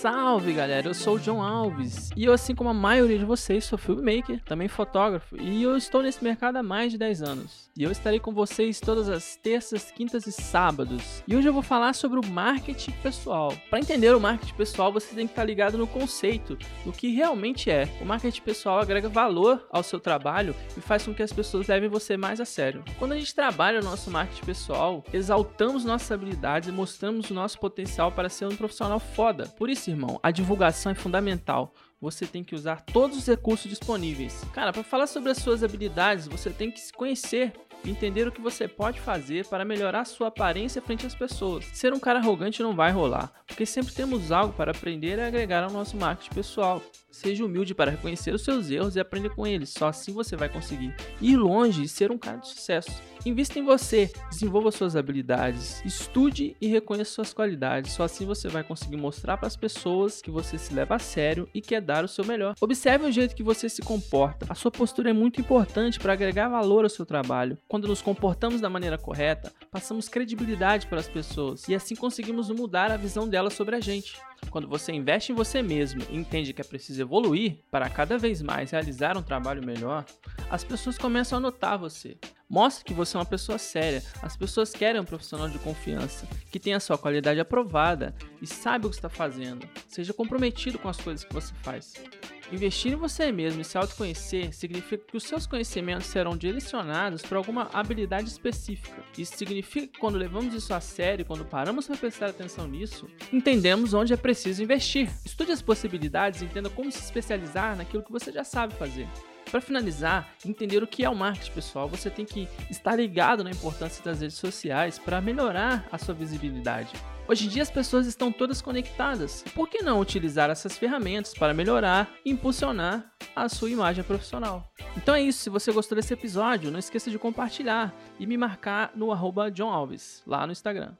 Salve galera, eu sou o John Alves e eu, assim como a maioria de vocês, sou filmmaker, também fotógrafo e eu estou nesse mercado há mais de 10 anos. E eu estarei com vocês todas as terças, quintas e sábados. E hoje eu vou falar sobre o marketing pessoal. Para entender o marketing pessoal, você tem que estar ligado no conceito, do que realmente é. O marketing pessoal agrega valor ao seu trabalho e faz com que as pessoas levem você mais a sério. Quando a gente trabalha o nosso marketing pessoal, exaltamos nossas habilidades e mostramos o nosso potencial para ser um profissional foda. Por isso, irmão, a divulgação é fundamental. Você tem que usar todos os recursos disponíveis. Cara, para falar sobre as suas habilidades, você tem que se conhecer entender o que você pode fazer para melhorar sua aparência frente às pessoas. Ser um cara arrogante não vai rolar, porque sempre temos algo para aprender e agregar ao nosso marketing pessoal. Seja humilde para reconhecer os seus erros e aprender com eles, só assim você vai conseguir ir longe e ser um cara de sucesso. Invista em você, desenvolva suas habilidades, estude e reconheça suas qualidades. Só assim você vai conseguir mostrar para as pessoas que você se leva a sério e quer dar o seu melhor. Observe o jeito que você se comporta. A sua postura é muito importante para agregar valor ao seu trabalho. Quando nos comportamos da maneira correta, passamos credibilidade para as pessoas e assim conseguimos mudar a visão delas sobre a gente. Quando você investe em você mesmo e entende que é preciso evoluir para cada vez mais realizar um trabalho melhor, as pessoas começam a notar você. Mostre que você é uma pessoa séria. As pessoas querem um profissional de confiança, que tenha sua qualidade aprovada e sabe o que está fazendo. Seja comprometido com as coisas que você faz. Investir em você mesmo e se autoconhecer significa que os seus conhecimentos serão direcionados para alguma habilidade específica. Isso significa que quando levamos isso a sério, quando paramos para prestar atenção nisso, entendemos onde é preciso investir. Estude as possibilidades e entenda como se especializar naquilo que você já sabe fazer. Para finalizar, entender o que é o marketing pessoal, você tem que estar ligado na importância das redes sociais para melhorar a sua visibilidade. Hoje em dia as pessoas estão todas conectadas. Por que não utilizar essas ferramentas para melhorar e impulsionar a sua imagem profissional? Então é isso. Se você gostou desse episódio, não esqueça de compartilhar e me marcar no arroba John Alves, lá no Instagram.